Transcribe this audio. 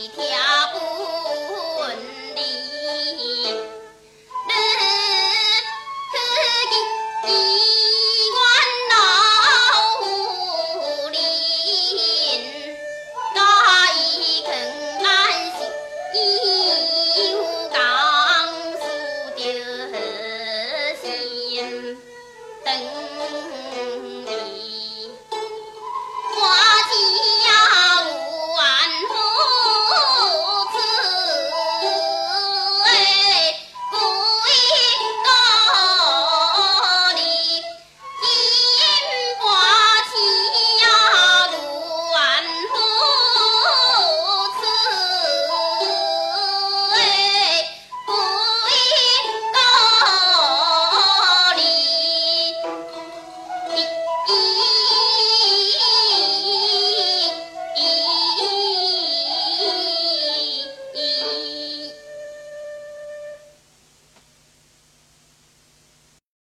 一天。